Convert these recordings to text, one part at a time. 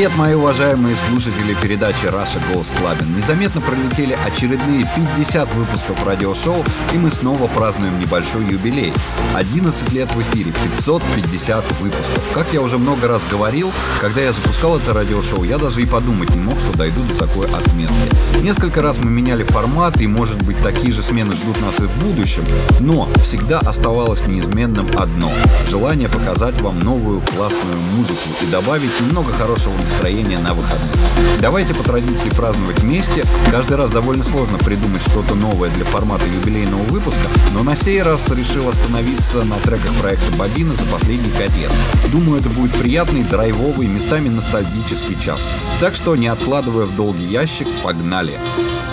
привет, мои уважаемые слушатели передачи Russia Goes Clubbing. Незаметно пролетели очередные 50 выпусков радиошоу, и мы снова празднуем небольшой юбилей. 11 лет в эфире, 550 выпусков. Как я уже много раз говорил, когда я запускал это радиошоу, я даже и подумать не мог, что дойду до такой отметки. Несколько раз мы меняли формат, и, может быть, такие же смены ждут нас и в будущем, но всегда оставалось неизменным одно – желание показать вам новую классную музыку и добавить немного хорошего настроение на выходных. Давайте по традиции праздновать вместе. Каждый раз довольно сложно придумать что-то новое для формата юбилейного выпуска, но на сей раз решил остановиться на треках проекта Бобина за последние пять лет. Думаю, это будет приятный, драйвовый, местами ностальгический час. Так что, не откладывая в долгий ящик, погнали! Погнали!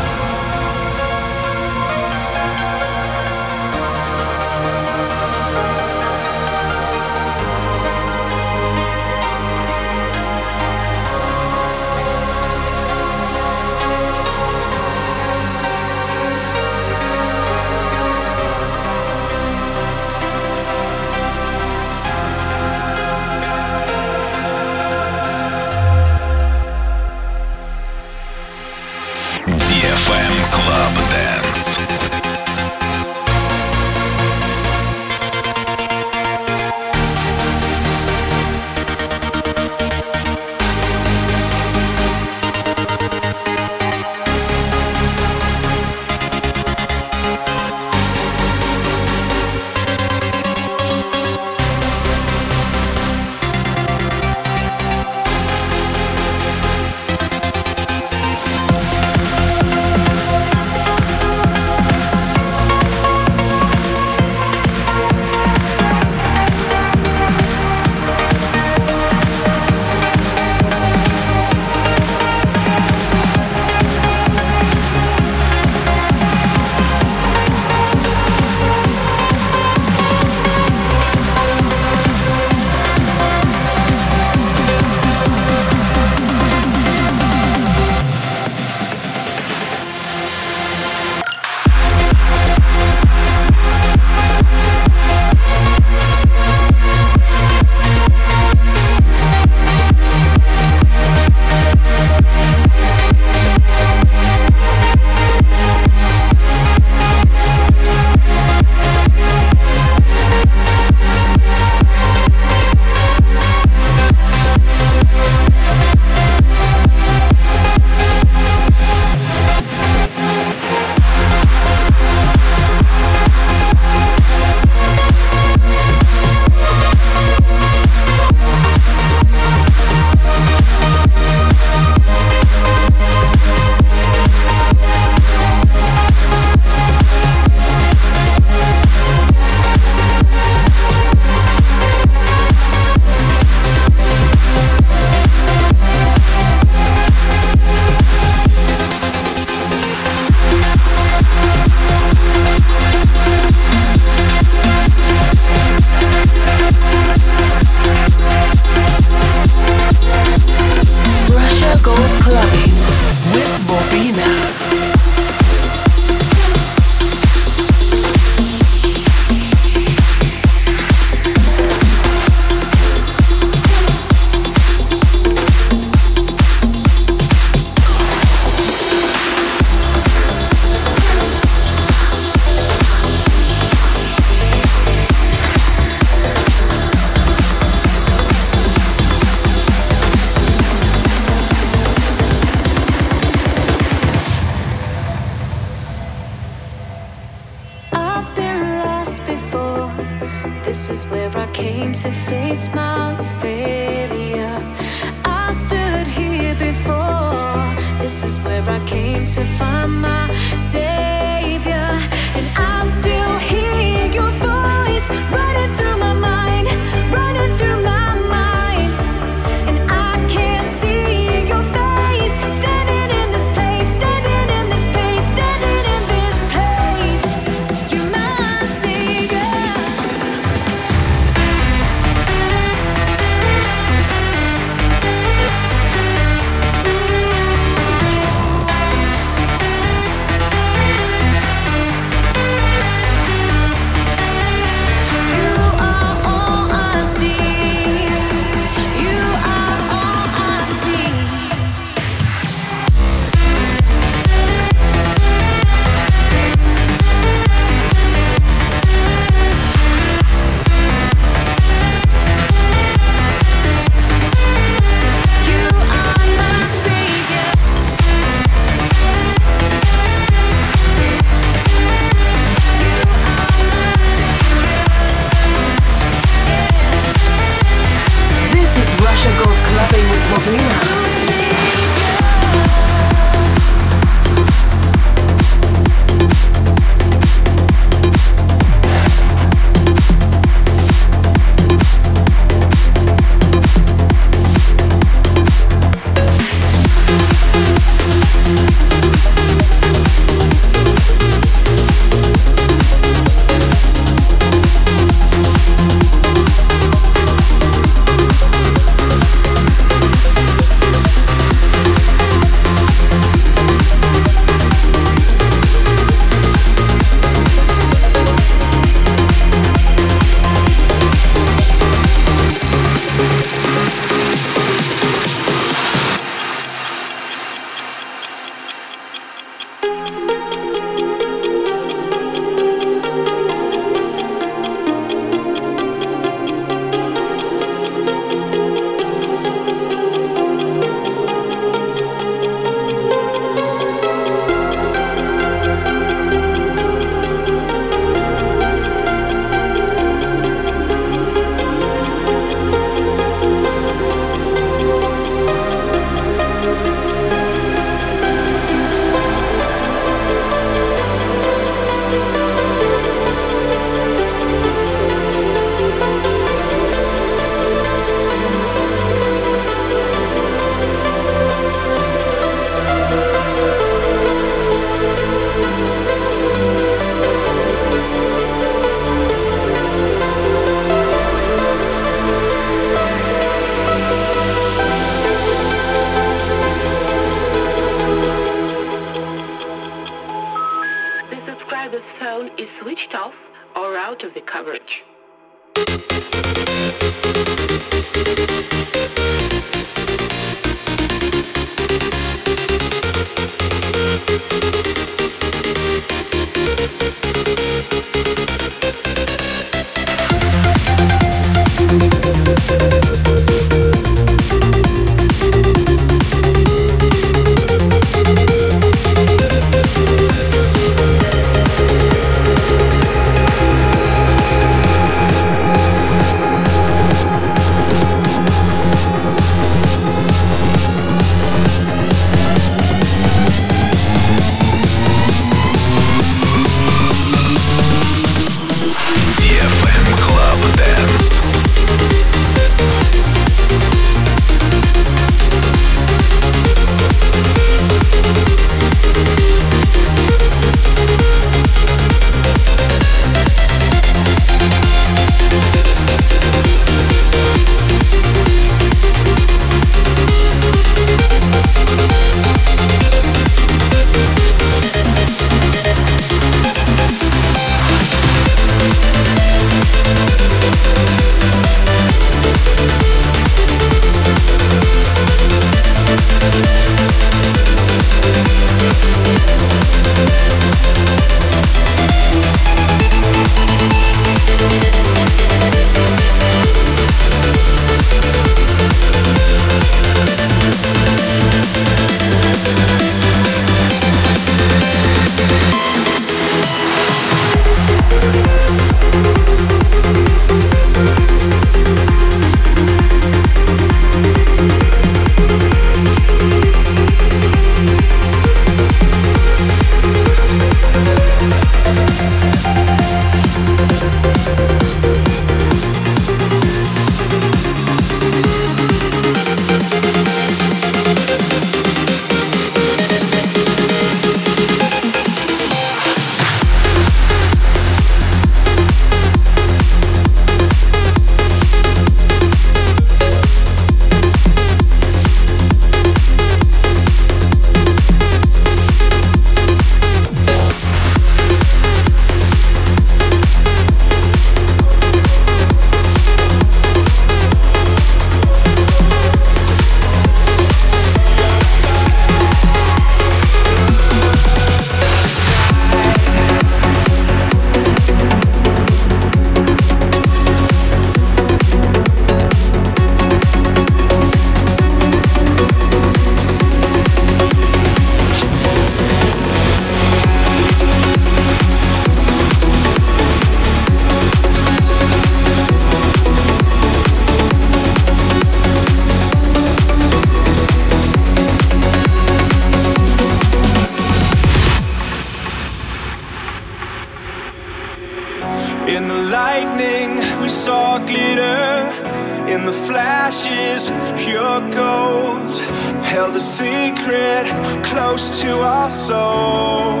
held a secret close to our soul.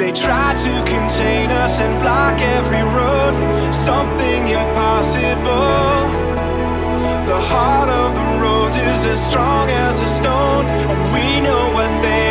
They tried to contain us and block every road, something impossible. The heart of the rose is as strong as a stone, and we know what they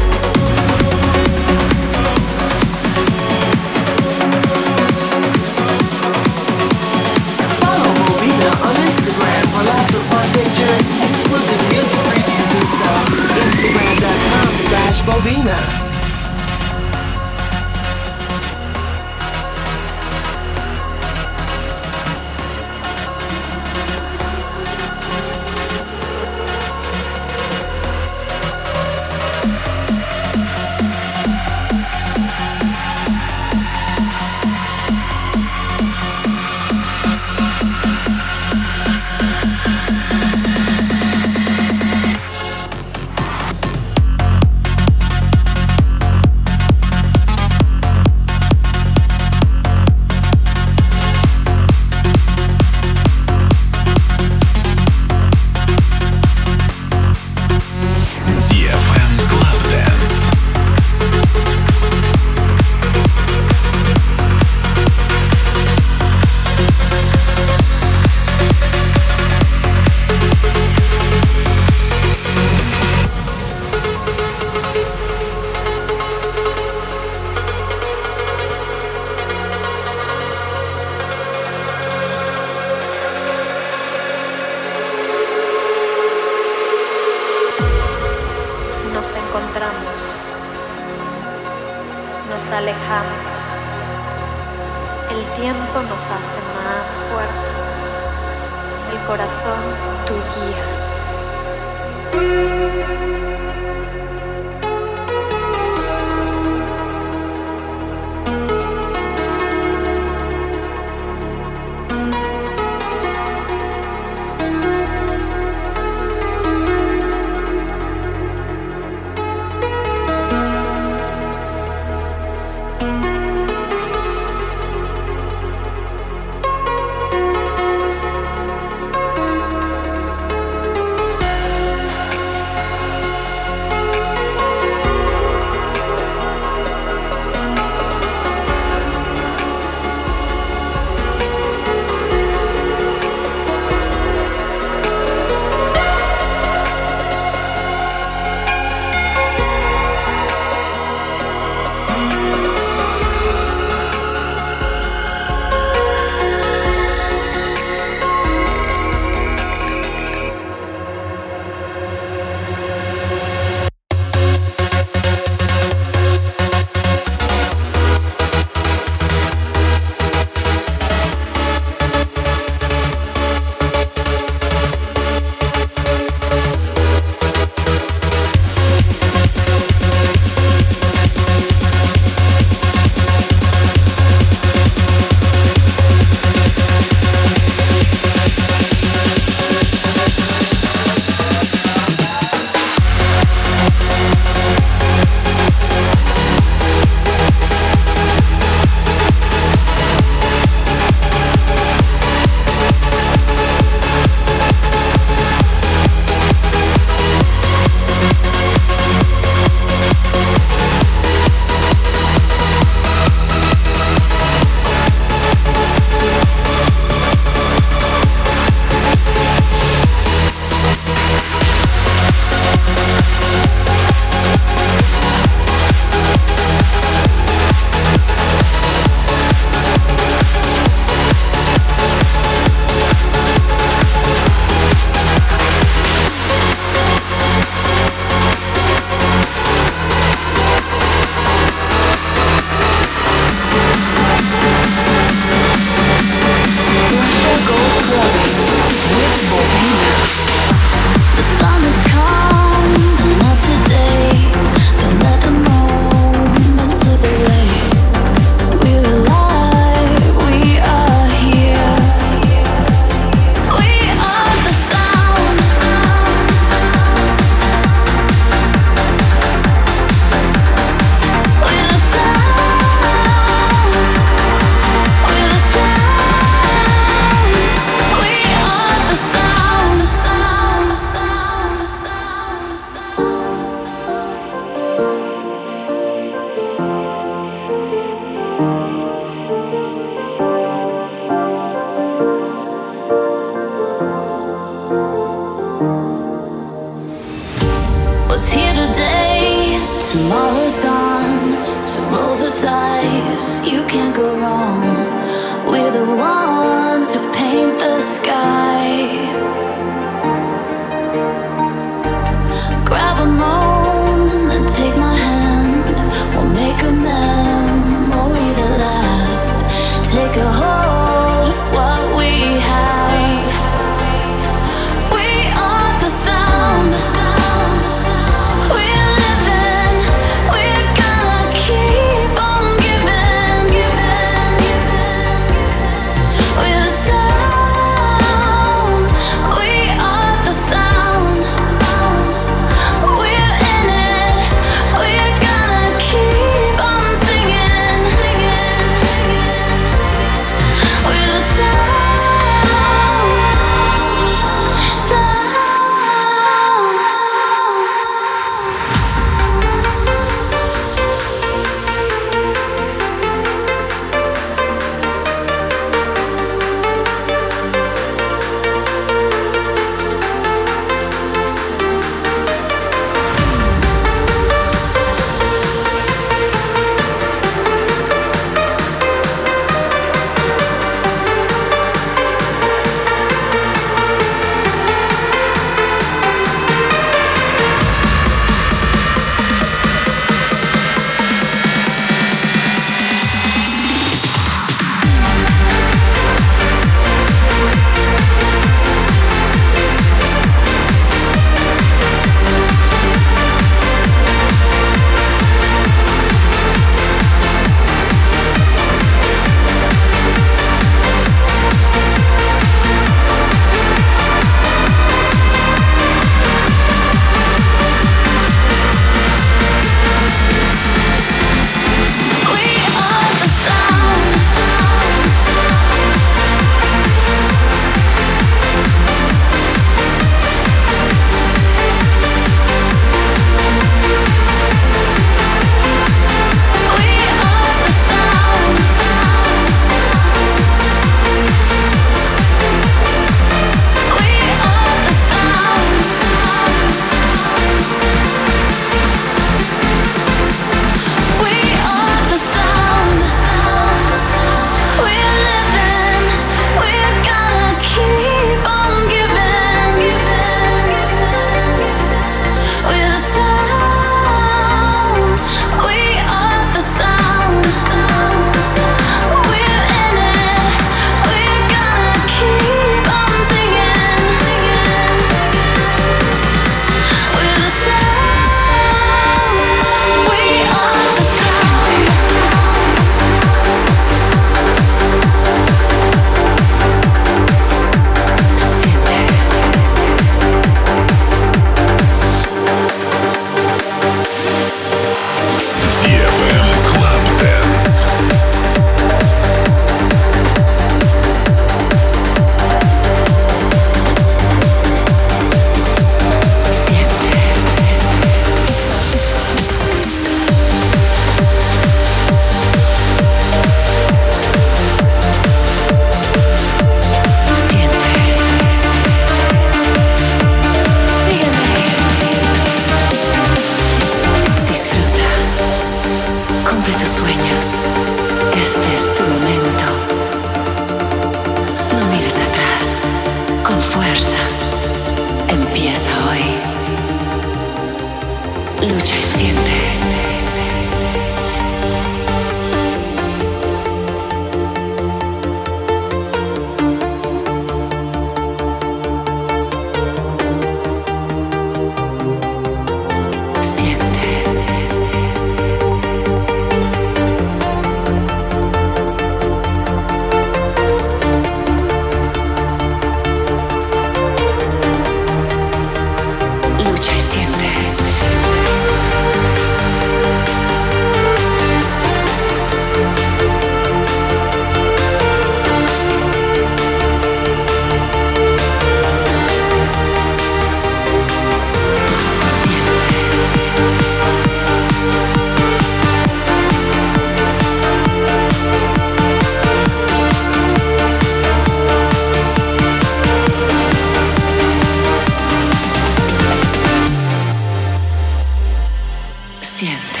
siente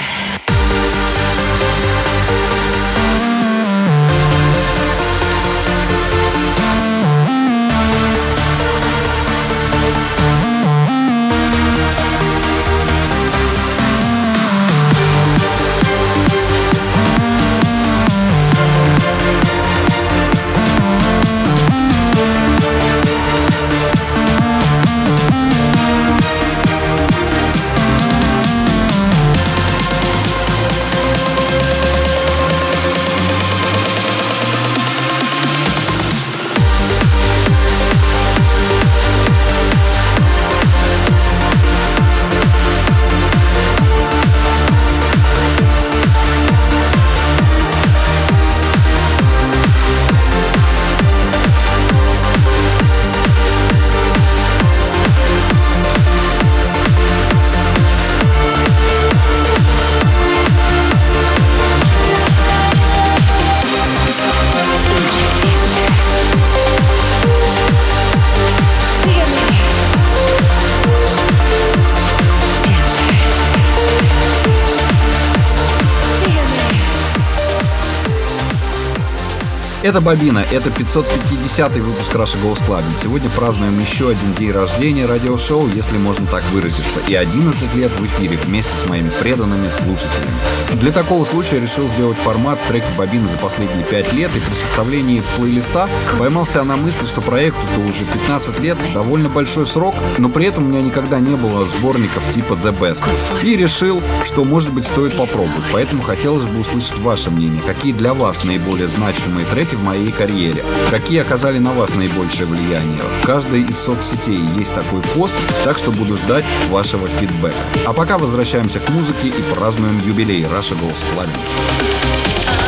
Это Бобина, это 550 выпуск Russia Goes Clubbing. Сегодня празднуем еще один день рождения радиошоу, если можно так выразиться, и 11 лет в эфире вместе с моими преданными слушателями. Для такого случая решил сделать формат трек бобины за последние 5 лет, и при составлении плейлиста поймался на мысли, что проекту-то уже 15 лет, довольно большой срок, но при этом у меня никогда не было сборников типа The Best. И решил, что может быть стоит попробовать, поэтому хотелось бы услышать ваше мнение, какие для вас наиболее значимые треки в моей карьере? Какие оказали на вас наибольшее влияние? В каждой из соцсетей есть такой пост, так что буду ждать вашего фидбэка. А пока возвращаемся к музыке и празднуем юбилей Russia Goes Flamingo.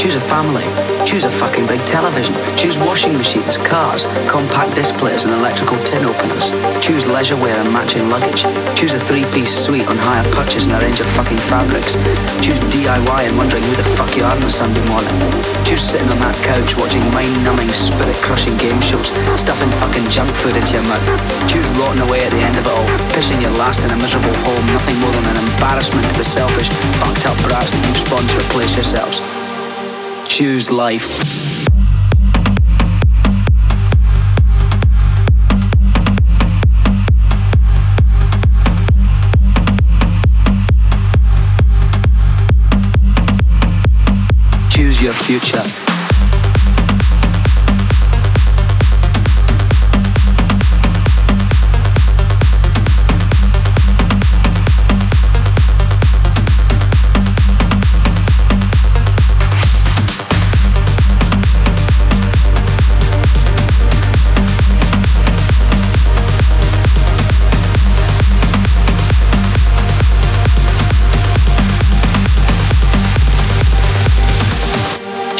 Choose a family. Choose a fucking big television. Choose washing machines, cars, compact displays, and electrical tin openers. Choose leisure wear and matching luggage. Choose a three piece suite on hire purchase and a range of fucking fabrics. Choose DIY and wondering who the fuck you are on a Sunday morning. Choose sitting on that couch watching mind numbing, spirit crushing game shows, stuffing fucking junk food into your mouth. Choose rotting away at the end of it all, pissing your last in a miserable home, nothing more than an embarrassment to the selfish, fucked up brats that you spawned to replace yourselves choose life. Choose your future.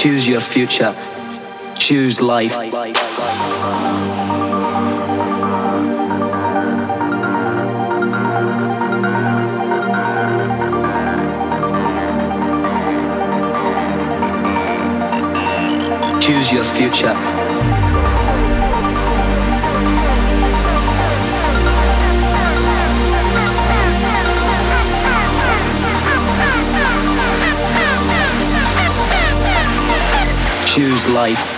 Choose your future. Choose life. Choose your future choose life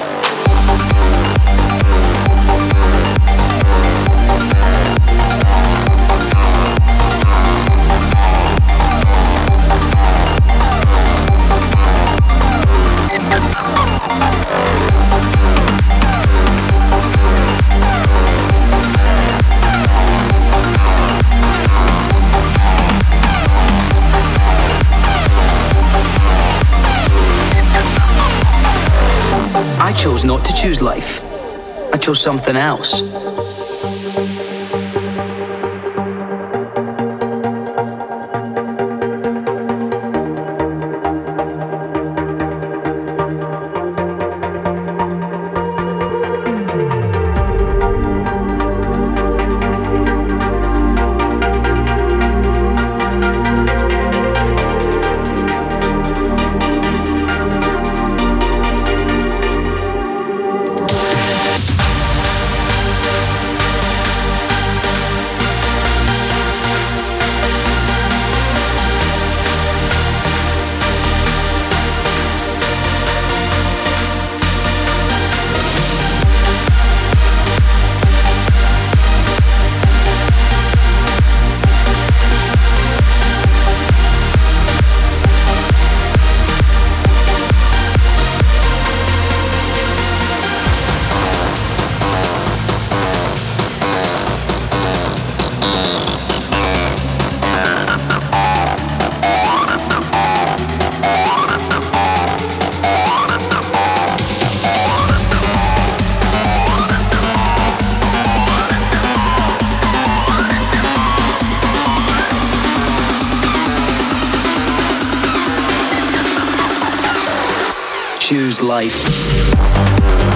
till something else. choose life.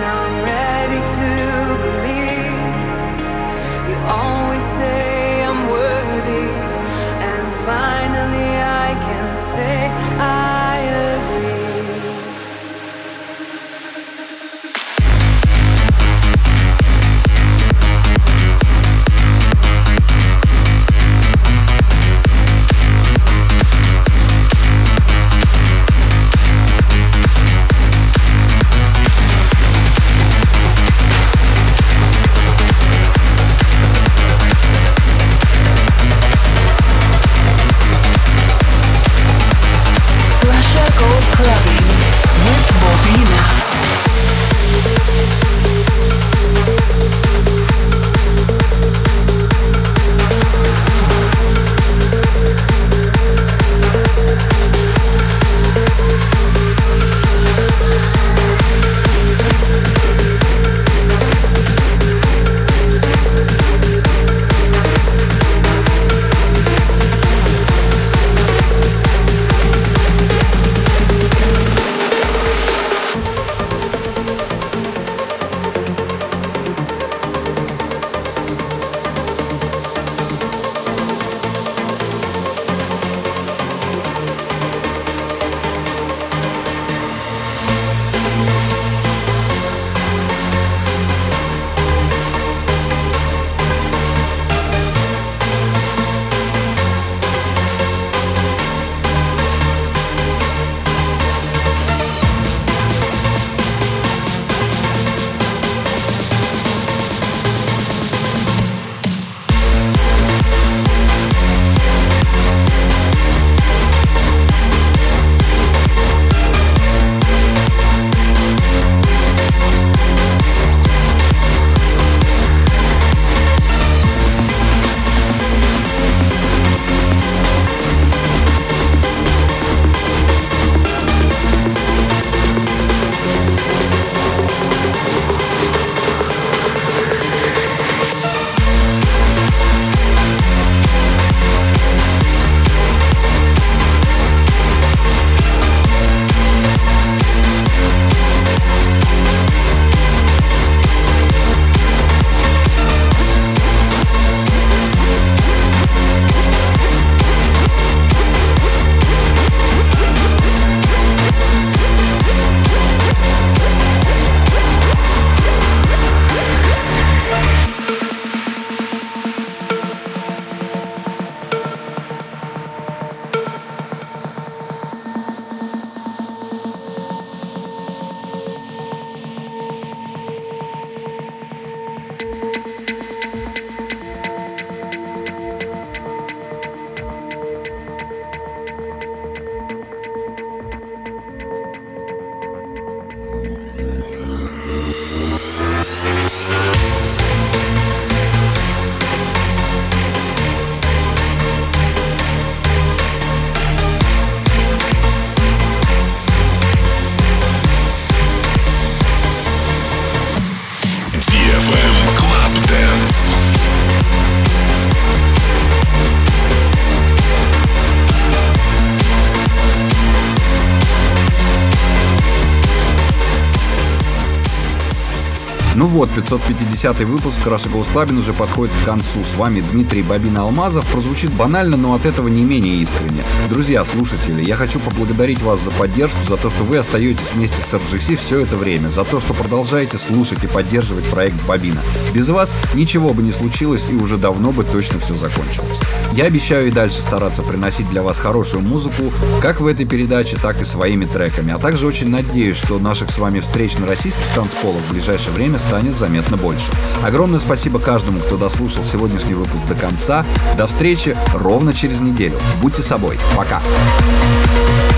now I'm ready to believe. You always say. Ну вот, 550 выпуск «Раша Клабин уже подходит к концу. С вами Дмитрий Бабин-Алмазов. Прозвучит банально, но от этого не менее искренне. Друзья, слушатели, я хочу поблагодарить вас за поддержку, за то, что вы остаетесь вместе с RGC все это время, за то, что продолжаете слушать и поддерживать проект Бабина. Без вас ничего бы не случилось и уже давно бы точно все закончилось. Я обещаю и дальше стараться приносить для вас хорошую музыку, как в этой передаче, так и своими треками, а также очень надеюсь, что наших с вами встреч на российских танцполах в ближайшее время станет заметно больше. Огромное спасибо каждому, кто дослушал сегодняшний выпуск до конца. До встречи ровно через неделю. Будьте собой. Пока. Пока.